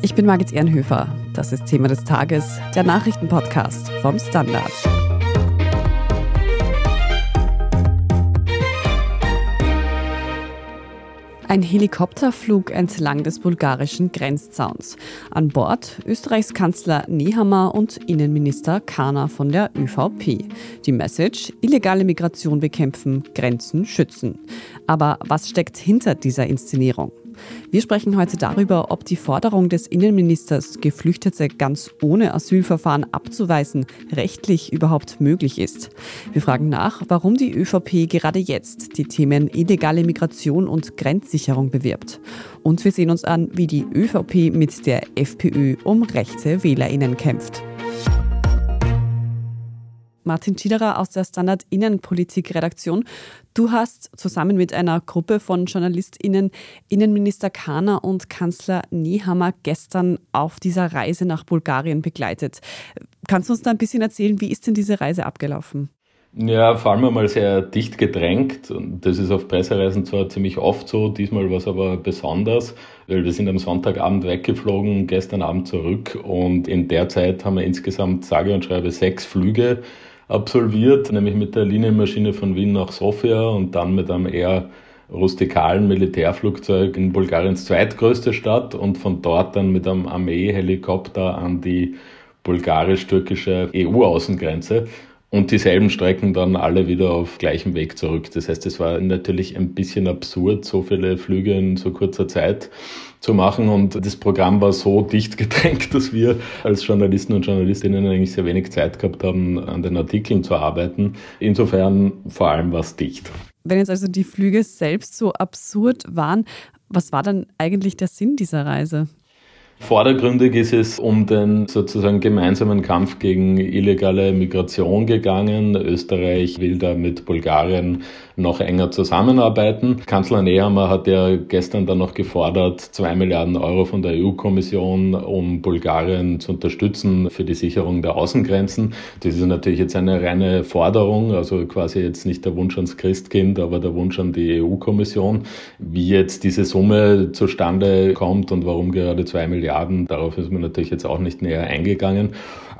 Ich bin Margit Ehrenhöfer. Das ist Thema des Tages, der Nachrichtenpodcast vom Standard. Ein Helikopterflug entlang des bulgarischen Grenzzauns. An Bord Österreichs Kanzler Nehammer und Innenminister Kahner von der ÖVP. Die Message: illegale Migration bekämpfen, Grenzen schützen. Aber was steckt hinter dieser Inszenierung? Wir sprechen heute darüber, ob die Forderung des Innenministers, Geflüchtete ganz ohne Asylverfahren abzuweisen, rechtlich überhaupt möglich ist. Wir fragen nach, warum die ÖVP gerade jetzt die Themen illegale Migration und Grenzsicherung bewirbt. Und wir sehen uns an, wie die ÖVP mit der FPÖ um rechte Wählerinnen kämpft. Martin Schiederer aus der Standard Innenpolitik-Redaktion. Du hast zusammen mit einer Gruppe von JournalistInnen Innenminister Kahner und Kanzler Nehammer gestern auf dieser Reise nach Bulgarien begleitet. Kannst du uns da ein bisschen erzählen, wie ist denn diese Reise abgelaufen? Ja, vor allem einmal sehr dicht gedrängt. Und das ist auf Pressereisen zwar ziemlich oft so, diesmal war es aber besonders, weil wir sind am Sonntagabend weggeflogen, gestern Abend zurück und in der Zeit haben wir insgesamt sage und schreibe sechs Flüge absolviert, nämlich mit der Linienmaschine von Wien nach Sofia und dann mit einem eher rustikalen Militärflugzeug in Bulgariens zweitgrößte Stadt und von dort dann mit einem Armeehelikopter an die bulgarisch-türkische EU-Außengrenze und dieselben Strecken dann alle wieder auf gleichem Weg zurück. Das heißt, es war natürlich ein bisschen absurd, so viele Flüge in so kurzer Zeit zu machen. Und das Programm war so dicht gedrängt, dass wir als Journalisten und Journalistinnen eigentlich sehr wenig Zeit gehabt haben, an den Artikeln zu arbeiten. Insofern vor allem war es dicht. Wenn jetzt also die Flüge selbst so absurd waren, was war dann eigentlich der Sinn dieser Reise? Vordergründig ist es um den sozusagen gemeinsamen Kampf gegen illegale Migration gegangen. Österreich will da mit Bulgarien noch enger zusammenarbeiten. Kanzler Nehammer hat ja gestern dann noch gefordert, zwei Milliarden Euro von der EU-Kommission, um Bulgarien zu unterstützen für die Sicherung der Außengrenzen. Das ist natürlich jetzt eine reine Forderung, also quasi jetzt nicht der Wunsch ans Christkind, aber der Wunsch an die EU-Kommission. Wie jetzt diese Summe zustande kommt und warum gerade zwei Milliarden. Darauf ist man natürlich jetzt auch nicht näher eingegangen.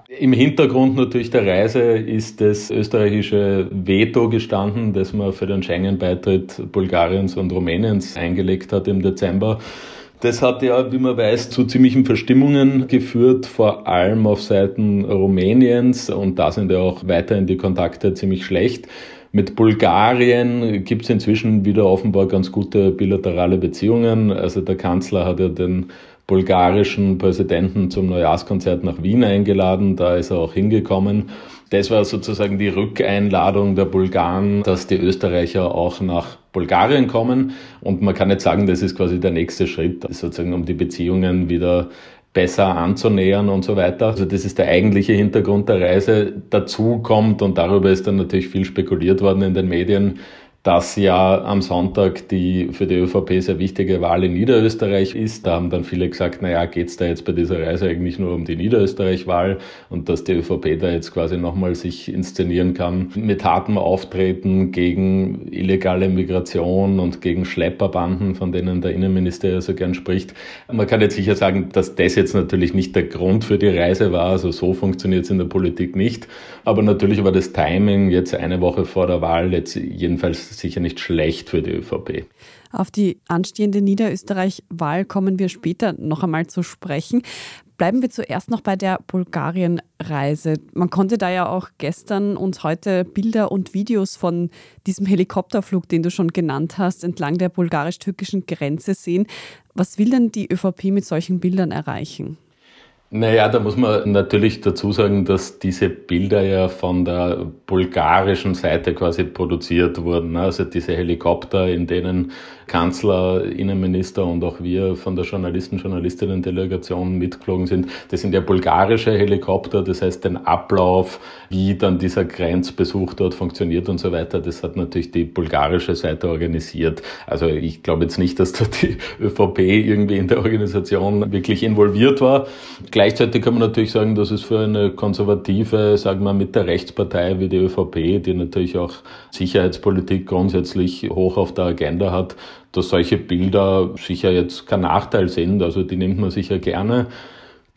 Im Hintergrund natürlich der Reise ist das österreichische Veto gestanden, das man für den Schengen-Beitritt Bulgariens und Rumäniens eingelegt hat im Dezember. Das hat ja, wie man weiß, zu ziemlichen Verstimmungen geführt, vor allem auf Seiten Rumäniens. Und da sind ja auch weiterhin die Kontakte ziemlich schlecht. Mit Bulgarien gibt es inzwischen wieder offenbar ganz gute bilaterale Beziehungen. Also der Kanzler hat ja den bulgarischen Präsidenten zum Neujahrskonzert nach Wien eingeladen. Da ist er auch hingekommen. Das war sozusagen die Rückeinladung der Bulgaren, dass die Österreicher auch nach Bulgarien kommen. Und man kann nicht sagen, das ist quasi der nächste Schritt, sozusagen um die Beziehungen wieder besser anzunähern und so weiter. Also das ist der eigentliche Hintergrund der Reise. Dazu kommt, und darüber ist dann natürlich viel spekuliert worden in den Medien, dass ja am Sonntag die für die ÖVP sehr wichtige Wahl in Niederösterreich ist. Da haben dann viele gesagt, naja, geht es da jetzt bei dieser Reise eigentlich nur um die Niederösterreich-Wahl und dass die ÖVP da jetzt quasi nochmal sich inszenieren kann mit hartem Auftreten gegen illegale Migration und gegen Schlepperbanden, von denen der Innenminister ja so gern spricht. Man kann jetzt sicher sagen, dass das jetzt natürlich nicht der Grund für die Reise war, also so funktioniert es in der Politik nicht. Aber natürlich war das Timing jetzt eine Woche vor der Wahl jetzt jedenfalls sicher nicht schlecht für die ÖVP. Auf die anstehende Niederösterreich-Wahl kommen wir später noch einmal zu sprechen. Bleiben wir zuerst noch bei der Bulgarien-Reise. Man konnte da ja auch gestern und heute Bilder und Videos von diesem Helikopterflug, den du schon genannt hast, entlang der bulgarisch-türkischen Grenze sehen. Was will denn die ÖVP mit solchen Bildern erreichen? Naja, da muss man natürlich dazu sagen, dass diese Bilder ja von der bulgarischen Seite quasi produziert wurden. Also diese Helikopter, in denen Kanzler, Innenminister und auch wir von der Journalisten, Journalistinnen-Delegation mitgeflogen sind, das sind ja bulgarische Helikopter. Das heißt, den Ablauf, wie dann dieser Grenzbesuch dort funktioniert und so weiter, das hat natürlich die bulgarische Seite organisiert. Also ich glaube jetzt nicht, dass da die ÖVP irgendwie in der Organisation wirklich involviert war. Gleichzeitig kann man natürlich sagen, dass es für eine konservative, sagen wir mit der Rechtspartei wie die ÖVP, die natürlich auch Sicherheitspolitik grundsätzlich hoch auf der Agenda hat, dass solche Bilder sicher jetzt kein Nachteil sind. Also die nimmt man sicher gerne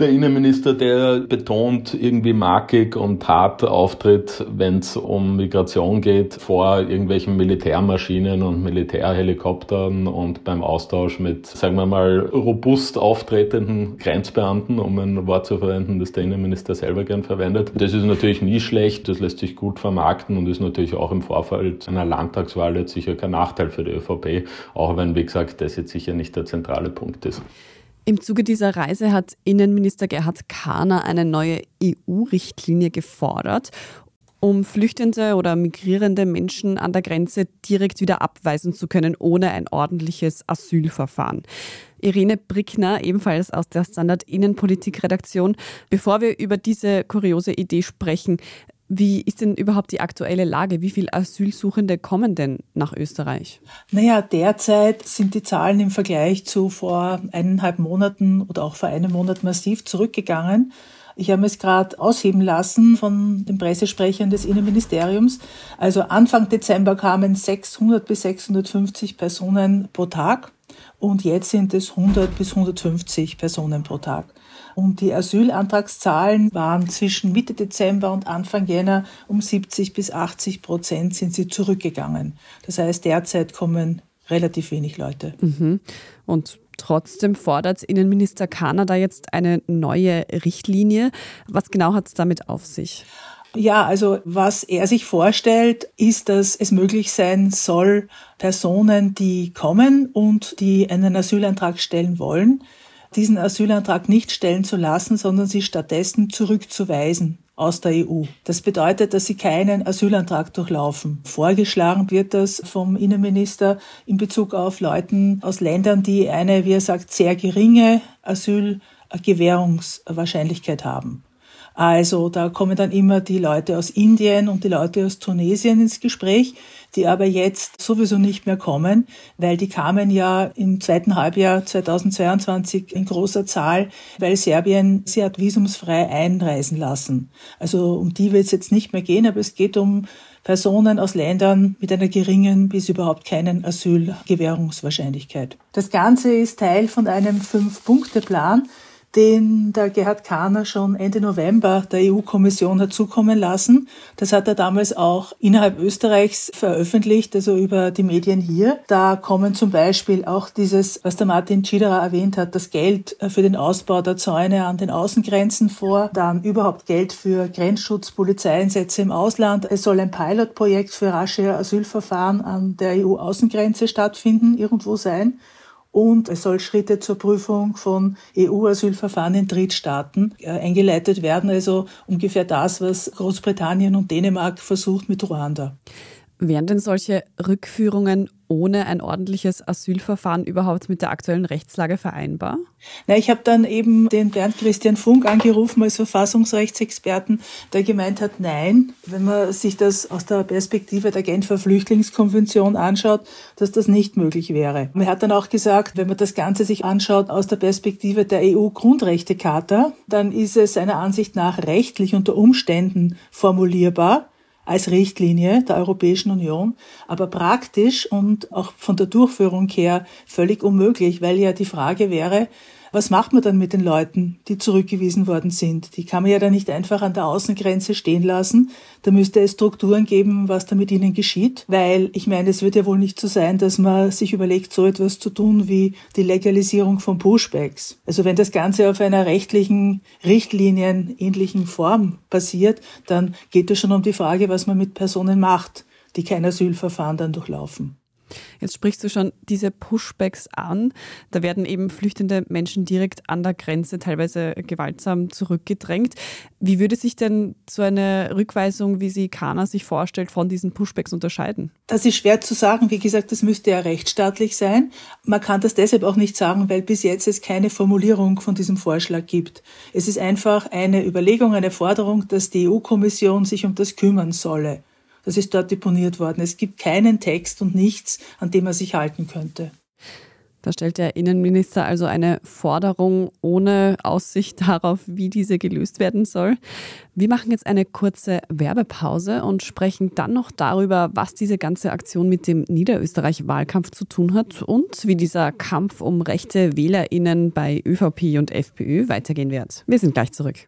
der Innenminister, der betont irgendwie markig und hart auftritt, wenn es um Migration geht, vor irgendwelchen Militärmaschinen und Militärhelikoptern und beim Austausch mit, sagen wir mal, robust auftretenden Grenzbeamten, um ein Wort zu verwenden, das der Innenminister selber gern verwendet. Das ist natürlich nie schlecht, das lässt sich gut vermarkten und ist natürlich auch im Vorfeld einer Landtagswahl jetzt sicher kein Nachteil für die ÖVP, auch wenn, wie gesagt, das jetzt sicher nicht der zentrale Punkt ist. Im Zuge dieser Reise hat Innenminister Gerhard Kahner eine neue EU-Richtlinie gefordert, um flüchtende oder migrierende Menschen an der Grenze direkt wieder abweisen zu können, ohne ein ordentliches Asylverfahren. Irene Brickner, ebenfalls aus der Standard Innenpolitik-Redaktion. Bevor wir über diese kuriose Idee sprechen, wie ist denn überhaupt die aktuelle Lage? Wie viele Asylsuchende kommen denn nach Österreich? Naja, derzeit sind die Zahlen im Vergleich zu vor eineinhalb Monaten oder auch vor einem Monat massiv zurückgegangen. Ich habe es gerade ausheben lassen von den Pressesprechern des Innenministeriums. Also Anfang Dezember kamen 600 bis 650 Personen pro Tag und jetzt sind es 100 bis 150 Personen pro Tag. Und die Asylantragszahlen waren zwischen Mitte Dezember und Anfang Jänner um 70 bis 80 Prozent sind sie zurückgegangen. Das heißt, derzeit kommen relativ wenig Leute. Mhm. Und Trotzdem fordert Innenminister Kanada jetzt eine neue Richtlinie. Was genau hat es damit auf sich? Ja, also was er sich vorstellt, ist, dass es möglich sein soll, Personen, die kommen und die einen Asylantrag stellen wollen, diesen Asylantrag nicht stellen zu lassen, sondern sie stattdessen zurückzuweisen aus der EU. Das bedeutet, dass sie keinen Asylantrag durchlaufen. Vorgeschlagen wird das vom Innenminister in Bezug auf Leuten aus Ländern, die eine, wie er sagt, sehr geringe Asylgewährungswahrscheinlichkeit haben. Also da kommen dann immer die Leute aus Indien und die Leute aus Tunesien ins Gespräch, die aber jetzt sowieso nicht mehr kommen, weil die kamen ja im zweiten Halbjahr 2022 in großer Zahl, weil Serbien sie hat visumsfrei einreisen lassen. Also um die wird es jetzt nicht mehr gehen, aber es geht um Personen aus Ländern mit einer geringen bis überhaupt keinen Asylgewährungswahrscheinlichkeit. Das Ganze ist Teil von einem Fünf-Punkte-Plan, den der Gerhard Kahner schon Ende November der EU-Kommission hat zukommen lassen. Das hat er damals auch innerhalb Österreichs veröffentlicht, also über die Medien hier. Da kommen zum Beispiel auch dieses, was der Martin Schiederer erwähnt hat, das Geld für den Ausbau der Zäune an den Außengrenzen vor, dann überhaupt Geld für Grenzschutz, Polizeieinsätze im Ausland. Es soll ein Pilotprojekt für rasche Asylverfahren an der EU-Außengrenze stattfinden, irgendwo sein und es soll Schritte zur Prüfung von EU-Asylverfahren in Drittstaaten äh, eingeleitet werden, also ungefähr das, was Großbritannien und Dänemark versucht mit Ruanda. Wären denn solche Rückführungen ohne ein ordentliches Asylverfahren überhaupt mit der aktuellen Rechtslage vereinbar? Na, ich habe dann eben den Bernd Christian Funk angerufen als Verfassungsrechtsexperten, der gemeint hat, nein, wenn man sich das aus der Perspektive der Genfer Flüchtlingskonvention anschaut, dass das nicht möglich wäre. Er hat dann auch gesagt, wenn man das Ganze sich anschaut aus der Perspektive der EU-Grundrechtecharta, dann ist es seiner Ansicht nach rechtlich unter Umständen formulierbar, als Richtlinie der Europäischen Union, aber praktisch und auch von der Durchführung her völlig unmöglich, weil ja die Frage wäre, was macht man dann mit den Leuten, die zurückgewiesen worden sind? Die kann man ja dann nicht einfach an der Außengrenze stehen lassen. Da müsste es Strukturen geben, was da mit ihnen geschieht. Weil ich meine, es wird ja wohl nicht so sein, dass man sich überlegt, so etwas zu tun wie die Legalisierung von Pushbacks. Also wenn das Ganze auf einer rechtlichen Richtlinien ähnlichen Form passiert, dann geht es schon um die Frage, was man mit Personen macht, die kein Asylverfahren dann durchlaufen. Jetzt sprichst du schon diese Pushbacks an. Da werden eben flüchtende Menschen direkt an der Grenze teilweise gewaltsam zurückgedrängt. Wie würde sich denn so eine Rückweisung, wie sie Kana sich vorstellt, von diesen Pushbacks unterscheiden? Das ist schwer zu sagen. Wie gesagt, das müsste ja rechtsstaatlich sein. Man kann das deshalb auch nicht sagen, weil bis jetzt es keine Formulierung von diesem Vorschlag gibt. Es ist einfach eine Überlegung, eine Forderung, dass die EU-Kommission sich um das kümmern solle. Das ist dort deponiert worden. Es gibt keinen Text und nichts, an dem er sich halten könnte. Da stellt der Innenminister also eine Forderung ohne Aussicht darauf, wie diese gelöst werden soll. Wir machen jetzt eine kurze Werbepause und sprechen dann noch darüber, was diese ganze Aktion mit dem Niederösterreich-Wahlkampf zu tun hat und wie dieser Kampf um rechte WählerInnen bei ÖVP und FPÖ weitergehen wird. Wir sind gleich zurück.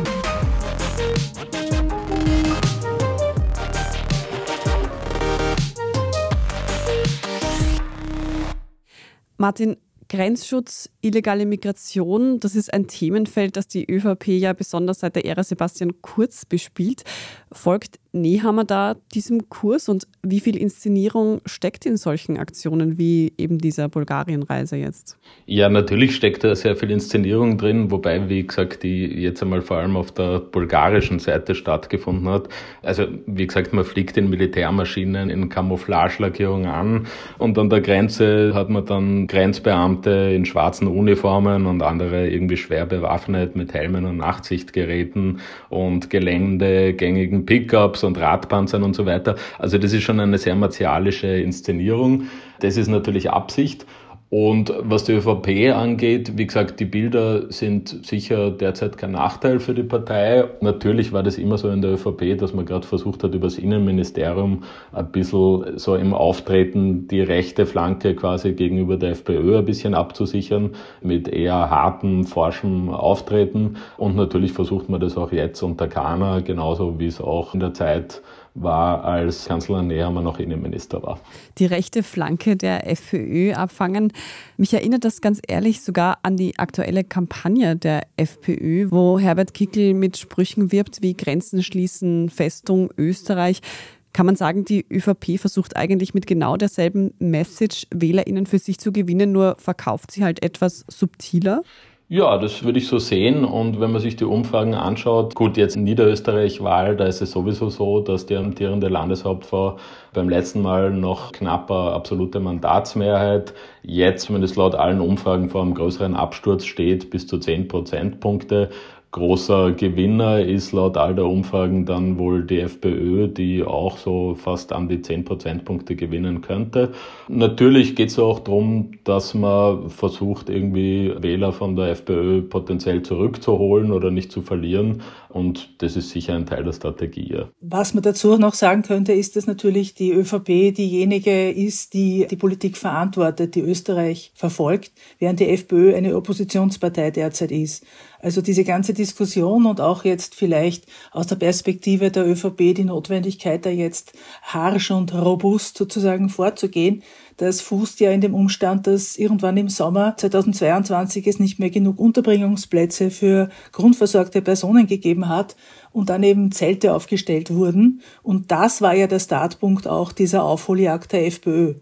Martin, Grenzschutz, illegale Migration, das ist ein Themenfeld, das die ÖVP ja besonders seit der Ära Sebastian Kurz bespielt. Folgt Nehammer da diesem Kurs und wie viel Inszenierung steckt in solchen Aktionen wie eben dieser Bulgarienreise jetzt? Ja, natürlich steckt da sehr viel Inszenierung drin, wobei, wie gesagt, die jetzt einmal vor allem auf der bulgarischen Seite stattgefunden hat. Also, wie gesagt, man fliegt in Militärmaschinen in Camouflagelackierung an und an der Grenze hat man dann Grenzbeamte in schwarzen Uniformen und andere irgendwie schwer bewaffnet mit Helmen und Nachtsichtgeräten und geländegängigen Pickups und Radpanzern und so weiter. Also das ist schon eine sehr martialische Inszenierung. Das ist natürlich Absicht. Und was die ÖVP angeht, wie gesagt, die Bilder sind sicher derzeit kein Nachteil für die Partei. Natürlich war das immer so in der ÖVP, dass man gerade versucht hat, über das Innenministerium ein bisschen so im Auftreten die rechte Flanke quasi gegenüber der FPÖ ein bisschen abzusichern mit eher hartem, forschem Auftreten. Und natürlich versucht man das auch jetzt unter Kahner, genauso wie es auch in der Zeit war, als Kanzler Nehammer noch Innenminister war. Die rechte Flanke der FPÖ abfangen. Mich erinnert das ganz ehrlich sogar an die aktuelle Kampagne der FPÖ, wo Herbert Kickel mit Sprüchen wirbt wie Grenzen schließen, Festung Österreich. Kann man sagen, die ÖVP versucht eigentlich mit genau derselben Message WählerInnen für sich zu gewinnen, nur verkauft sie halt etwas subtiler? Ja, das würde ich so sehen. Und wenn man sich die Umfragen anschaut, gut, jetzt in Niederösterreich-Wahl, da ist es sowieso so, dass die amtierende Landeshauptfrau beim letzten Mal noch knapper absolute Mandatsmehrheit, jetzt zumindest laut allen Umfragen vor einem größeren Absturz steht, bis zu 10 Prozentpunkte. Großer Gewinner ist laut all der Umfragen dann wohl die FPÖ, die auch so fast an die 10 Prozentpunkte gewinnen könnte. Natürlich geht es auch darum, dass man versucht, irgendwie Wähler von der FPÖ potenziell zurückzuholen oder nicht zu verlieren. Und das ist sicher ein Teil der Strategie. Was man dazu noch sagen könnte, ist, dass natürlich die ÖVP diejenige ist, die die Politik verantwortet, die Österreich verfolgt, während die FPÖ eine Oppositionspartei derzeit ist. Also diese ganze Diskussion und auch jetzt vielleicht aus der Perspektive der ÖVP die Notwendigkeit, da jetzt harsch und robust sozusagen vorzugehen, das fußt ja in dem Umstand, dass irgendwann im Sommer 2022 es nicht mehr genug Unterbringungsplätze für grundversorgte Personen gegeben hat und dann eben Zelte aufgestellt wurden. Und das war ja der Startpunkt auch dieser Aufholjagd der FPÖ.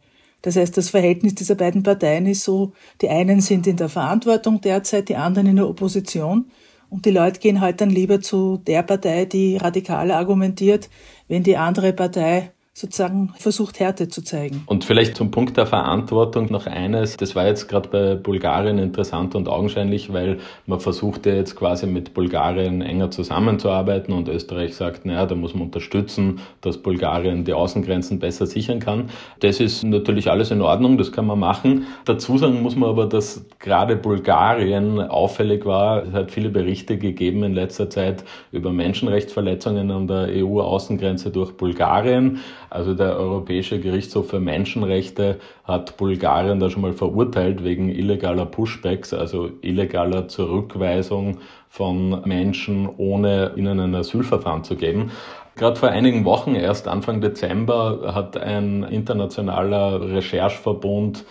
Das heißt, das Verhältnis dieser beiden Parteien ist so, die einen sind in der Verantwortung derzeit, die anderen in der Opposition. Und die Leute gehen halt dann lieber zu der Partei, die radikaler argumentiert, wenn die andere Partei sozusagen versucht, Härte zu zeigen. Und vielleicht zum Punkt der Verantwortung noch eines. Das war jetzt gerade bei Bulgarien interessant und augenscheinlich, weil man versuchte jetzt quasi mit Bulgarien enger zusammenzuarbeiten und Österreich sagt, naja, da muss man unterstützen, dass Bulgarien die Außengrenzen besser sichern kann. Das ist natürlich alles in Ordnung, das kann man machen. Dazu sagen muss man aber, dass gerade Bulgarien auffällig war. Es hat viele Berichte gegeben in letzter Zeit über Menschenrechtsverletzungen an der EU-Außengrenze durch Bulgarien. Also der Europäische Gerichtshof für Menschenrechte hat Bulgarien da schon mal verurteilt wegen illegaler Pushbacks, also illegaler Zurückweisung von Menschen, ohne ihnen ein Asylverfahren zu geben. Gerade vor einigen Wochen, erst Anfang Dezember, hat ein internationaler Rechercheverbund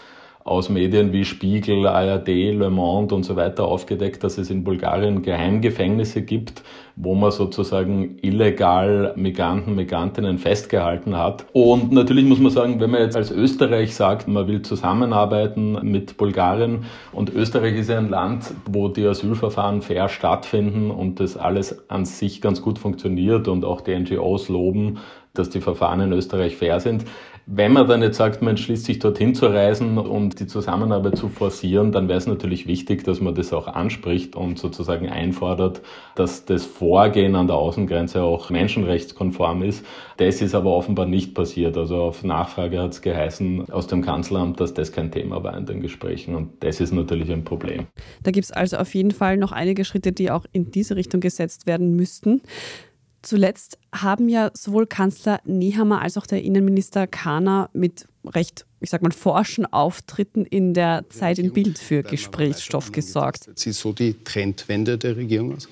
aus Medien wie Spiegel, ARD, Le Monde und so weiter aufgedeckt, dass es in Bulgarien Geheimgefängnisse gibt, wo man sozusagen illegal Migranten, Migrantinnen festgehalten hat. Und natürlich muss man sagen, wenn man jetzt als Österreich sagt, man will zusammenarbeiten mit Bulgarien und Österreich ist ja ein Land, wo die Asylverfahren fair stattfinden und das alles an sich ganz gut funktioniert und auch die NGOs loben, dass die Verfahren in Österreich fair sind. Wenn man dann jetzt sagt, man entschließt sich dorthin zu reisen und die Zusammenarbeit zu forcieren, dann wäre es natürlich wichtig, dass man das auch anspricht und sozusagen einfordert, dass das Vorgehen an der Außengrenze auch menschenrechtskonform ist. Das ist aber offenbar nicht passiert. Also auf Nachfrage hat es geheißen aus dem Kanzleramt, dass das kein Thema war in den Gesprächen und das ist natürlich ein Problem. Da gibt es also auf jeden Fall noch einige Schritte, die auch in diese Richtung gesetzt werden müssten. Zuletzt haben ja sowohl Kanzler Nehammer als auch der Innenminister Kahner mit recht, ich sag mal, forschen Auftritten in der Zeit in Bild für Gesprächsstoff gesorgt. Sieht so die Trendwende der Regierung aus?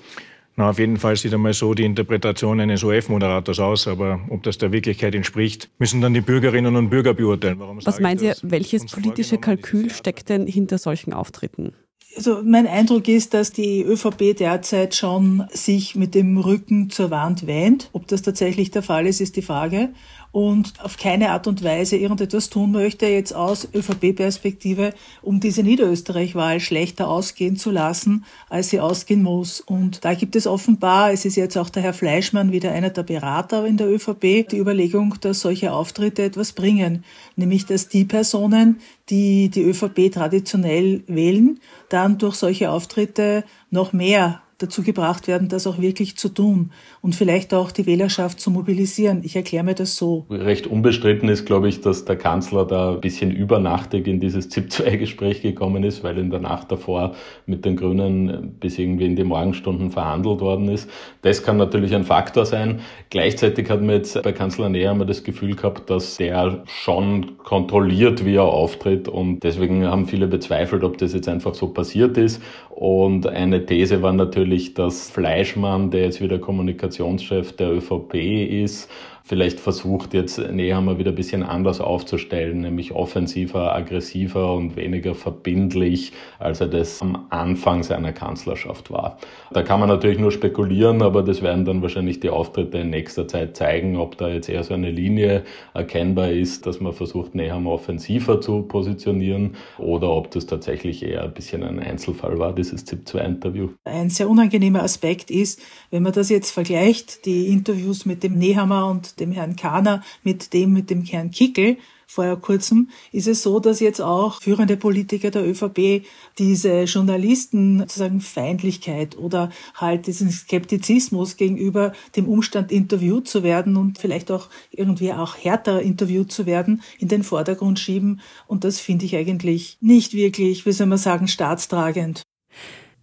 Na, auf jeden Fall sieht einmal so die Interpretation eines OF-Moderators aus, aber ob das der Wirklichkeit entspricht, müssen dann die Bürgerinnen und Bürger beurteilen. Warum Was meint ihr, welches politische Kalkül steckt denn hinter solchen Auftritten? Also mein Eindruck ist, dass die ÖVP derzeit schon sich mit dem Rücken zur Wand wähnt. Ob das tatsächlich der Fall ist, ist die Frage und auf keine Art und Weise irgendetwas tun möchte, jetzt aus ÖVP-Perspektive, um diese Niederösterreich-Wahl schlechter ausgehen zu lassen, als sie ausgehen muss. Und da gibt es offenbar, es ist jetzt auch der Herr Fleischmann wieder einer der Berater in der ÖVP, die Überlegung, dass solche Auftritte etwas bringen. Nämlich, dass die Personen, die die ÖVP traditionell wählen, dann durch solche Auftritte noch mehr dazu gebracht werden, das auch wirklich zu tun und vielleicht auch die Wählerschaft zu mobilisieren. Ich erkläre mir das so. Recht unbestritten ist, glaube ich, dass der Kanzler da ein bisschen übernachtig in dieses ZIP-2-Gespräch gekommen ist, weil in der Nacht davor mit den Grünen bis irgendwie in die Morgenstunden verhandelt worden ist. Das kann natürlich ein Faktor sein. Gleichzeitig hat man jetzt bei Kanzler Nehammer das Gefühl gehabt, dass der schon kontrolliert, wie er auftritt und deswegen haben viele bezweifelt, ob das jetzt einfach so passiert ist. Und eine These war natürlich, dass Fleischmann, der jetzt wieder Kommunikationschef der ÖVP ist, vielleicht versucht jetzt Nehammer wieder ein bisschen anders aufzustellen, nämlich offensiver, aggressiver und weniger verbindlich, als er das am Anfang seiner Kanzlerschaft war. Da kann man natürlich nur spekulieren, aber das werden dann wahrscheinlich die Auftritte in nächster Zeit zeigen, ob da jetzt eher so eine Linie erkennbar ist, dass man versucht, Nehammer offensiver zu positionieren oder ob das tatsächlich eher ein bisschen ein Einzelfall war, dieses ZIP-2-Interview. Ein sehr unangenehmer Aspekt ist, wenn man das jetzt vergleicht, die Interviews mit dem Nehammer und dem Herrn Kahner mit dem mit dem Herrn Kickel vor kurzem, ist es so, dass jetzt auch führende Politiker der ÖVP diese Journalisten sozusagen Feindlichkeit oder halt diesen Skeptizismus gegenüber dem Umstand interviewt zu werden und vielleicht auch irgendwie auch härter interviewt zu werden in den Vordergrund schieben. Und das finde ich eigentlich nicht wirklich, wie soll man sagen, staatstragend.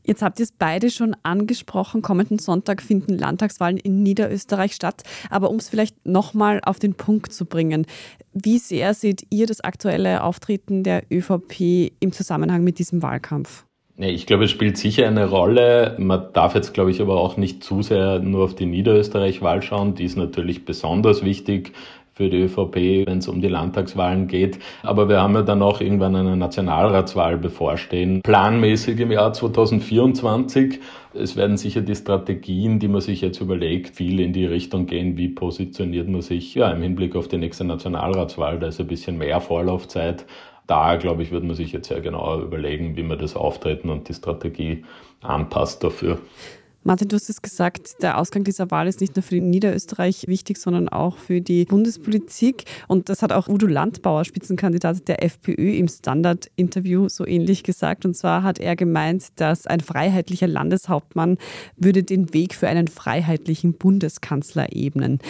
Jetzt habt ihr es beide schon angesprochen. Kommenden Sonntag finden Landtagswahlen in Niederösterreich statt. Aber um es vielleicht nochmal auf den Punkt zu bringen, wie sehr seht ihr das aktuelle Auftreten der ÖVP im Zusammenhang mit diesem Wahlkampf? Ich glaube, es spielt sicher eine Rolle. Man darf jetzt, glaube ich, aber auch nicht zu sehr nur auf die Niederösterreich-Wahl schauen. Die ist natürlich besonders wichtig für die ÖVP, wenn es um die Landtagswahlen geht. Aber wir haben ja dann auch irgendwann eine Nationalratswahl bevorstehen, planmäßig im Jahr 2024. Es werden sicher die Strategien, die man sich jetzt überlegt, viel in die Richtung gehen, wie positioniert man sich ja, im Hinblick auf die nächste Nationalratswahl. Da ist ein bisschen mehr Vorlaufzeit. Da, glaube ich, wird man sich jetzt sehr genau überlegen, wie man das Auftreten und die Strategie anpasst dafür. Martin, du hast es gesagt, der Ausgang dieser Wahl ist nicht nur für Niederösterreich wichtig, sondern auch für die Bundespolitik. Und das hat auch Udo Landbauer, Spitzenkandidat der FPÖ, im Standard-Interview so ähnlich gesagt. Und zwar hat er gemeint, dass ein freiheitlicher Landeshauptmann würde den Weg für einen freiheitlichen Bundeskanzler ebnen.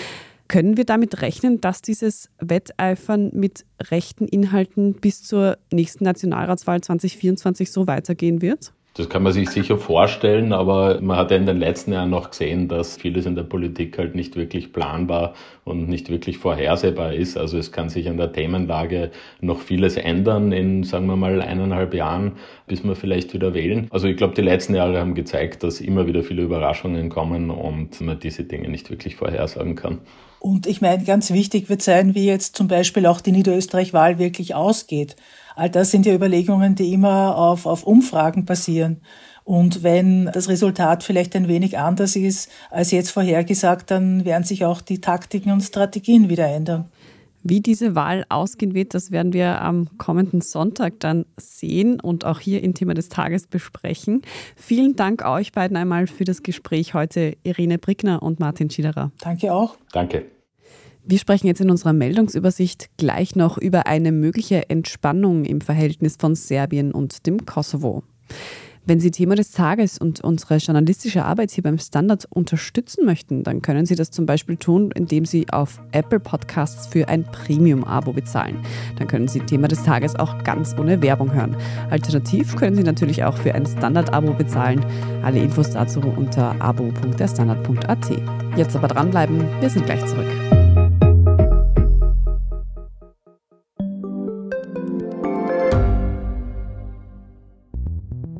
Können wir damit rechnen, dass dieses Wetteifern mit rechten Inhalten bis zur nächsten Nationalratswahl 2024 so weitergehen wird? Das kann man sich sicher vorstellen, aber man hat ja in den letzten Jahren noch gesehen, dass vieles in der Politik halt nicht wirklich planbar und nicht wirklich vorhersehbar ist. Also es kann sich an der Themenlage noch vieles ändern in, sagen wir mal, eineinhalb Jahren, bis wir vielleicht wieder wählen. Also ich glaube, die letzten Jahre haben gezeigt, dass immer wieder viele Überraschungen kommen und man diese Dinge nicht wirklich vorhersagen kann. Und ich meine, ganz wichtig wird sein, wie jetzt zum Beispiel auch die Niederösterreich-Wahl wirklich ausgeht. All das sind ja Überlegungen, die immer auf, auf Umfragen basieren. Und wenn das Resultat vielleicht ein wenig anders ist als jetzt vorhergesagt, dann werden sich auch die Taktiken und Strategien wieder ändern. Wie diese Wahl ausgehen wird, das werden wir am kommenden Sonntag dann sehen und auch hier im Thema des Tages besprechen. Vielen Dank euch beiden einmal für das Gespräch heute, Irene Brickner und Martin Schiederer. Danke auch. Danke. Wir sprechen jetzt in unserer Meldungsübersicht gleich noch über eine mögliche Entspannung im Verhältnis von Serbien und dem Kosovo. Wenn Sie Thema des Tages und unsere journalistische Arbeit hier beim Standard unterstützen möchten, dann können Sie das zum Beispiel tun, indem Sie auf Apple Podcasts für ein Premium-Abo bezahlen. Dann können Sie Thema des Tages auch ganz ohne Werbung hören. Alternativ können Sie natürlich auch für ein Standard-Abo bezahlen. Alle Infos dazu unter abo.derstandard.at. Jetzt aber dranbleiben, wir sind gleich zurück.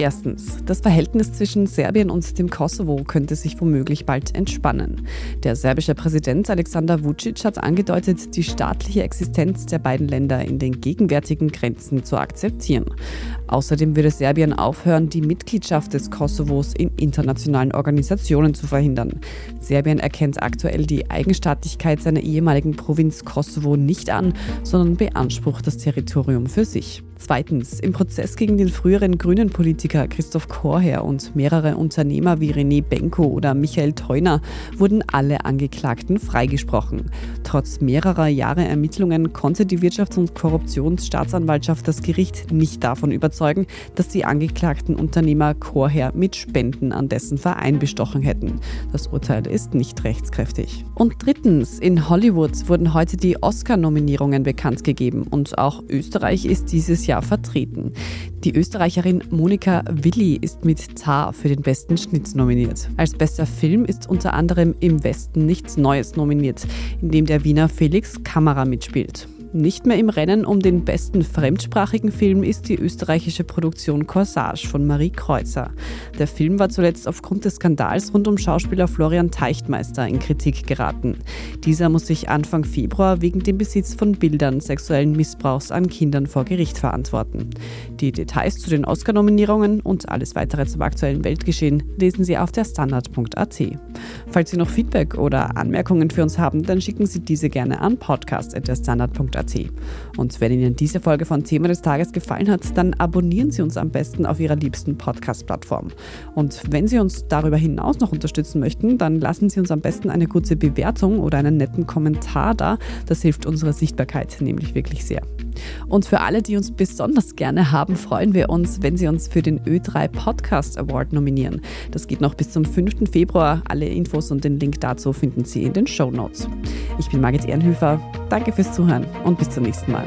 Erstens, das Verhältnis zwischen Serbien und dem Kosovo könnte sich womöglich bald entspannen. Der serbische Präsident Alexander Vucic hat angedeutet, die staatliche Existenz der beiden Länder in den gegenwärtigen Grenzen zu akzeptieren. Außerdem würde Serbien aufhören, die Mitgliedschaft des Kosovos in internationalen Organisationen zu verhindern. Serbien erkennt aktuell die Eigenstaatlichkeit seiner ehemaligen Provinz Kosovo nicht an, sondern beansprucht das Territorium für sich. Zweitens, im Prozess gegen den früheren grünen Politiker Christoph Korher und mehrere Unternehmer wie René Benko oder Michael Theuner wurden alle Angeklagten freigesprochen. Trotz mehrerer Jahre Ermittlungen konnte die Wirtschafts- und Korruptionsstaatsanwaltschaft das Gericht nicht davon überzeugen, dass die angeklagten Unternehmer Korher mit Spenden an dessen Verein bestochen hätten. Das Urteil ist nicht rechtskräftig. Und drittens, in Hollywood wurden heute die Oscar-Nominierungen bekannt gegeben und auch Österreich ist dieses Jahr vertreten. Die Österreicherin Monika Willi ist mit Tar für den besten Schnitt nominiert. Als bester Film ist unter anderem Im Westen nichts Neues nominiert, in dem der Wiener Felix Kamera mitspielt. Nicht mehr im Rennen um den besten fremdsprachigen Film ist die österreichische Produktion Corsage von Marie Kreuzer. Der Film war zuletzt aufgrund des Skandals rund um Schauspieler Florian Teichtmeister in Kritik geraten. Dieser muss sich Anfang Februar wegen dem Besitz von Bildern sexuellen Missbrauchs an Kindern vor Gericht verantworten. Die Details zu den Oscar-Nominierungen und alles weitere zum aktuellen Weltgeschehen lesen Sie auf der Standard.at. Falls Sie noch Feedback oder Anmerkungen für uns haben, dann schicken Sie diese gerne an podcast.derstandard.at podcast.at. Und wenn Ihnen diese Folge von Thema des Tages gefallen hat, dann abonnieren Sie uns am besten auf Ihrer liebsten Podcast-Plattform. Und wenn Sie uns darüber hinaus noch unterstützen möchten, dann lassen Sie uns am besten eine kurze Bewertung oder einen netten Kommentar da. Das hilft unserer Sichtbarkeit nämlich wirklich sehr. Und für alle, die uns besonders gerne haben, freuen wir uns, wenn Sie uns für den Ö3 Podcast Award nominieren. Das geht noch bis zum 5. Februar. Alle Infos und den Link dazu finden Sie in den Show Notes. Ich bin Margit Ehrenhöfer. Danke fürs Zuhören und bis zum nächsten Mal.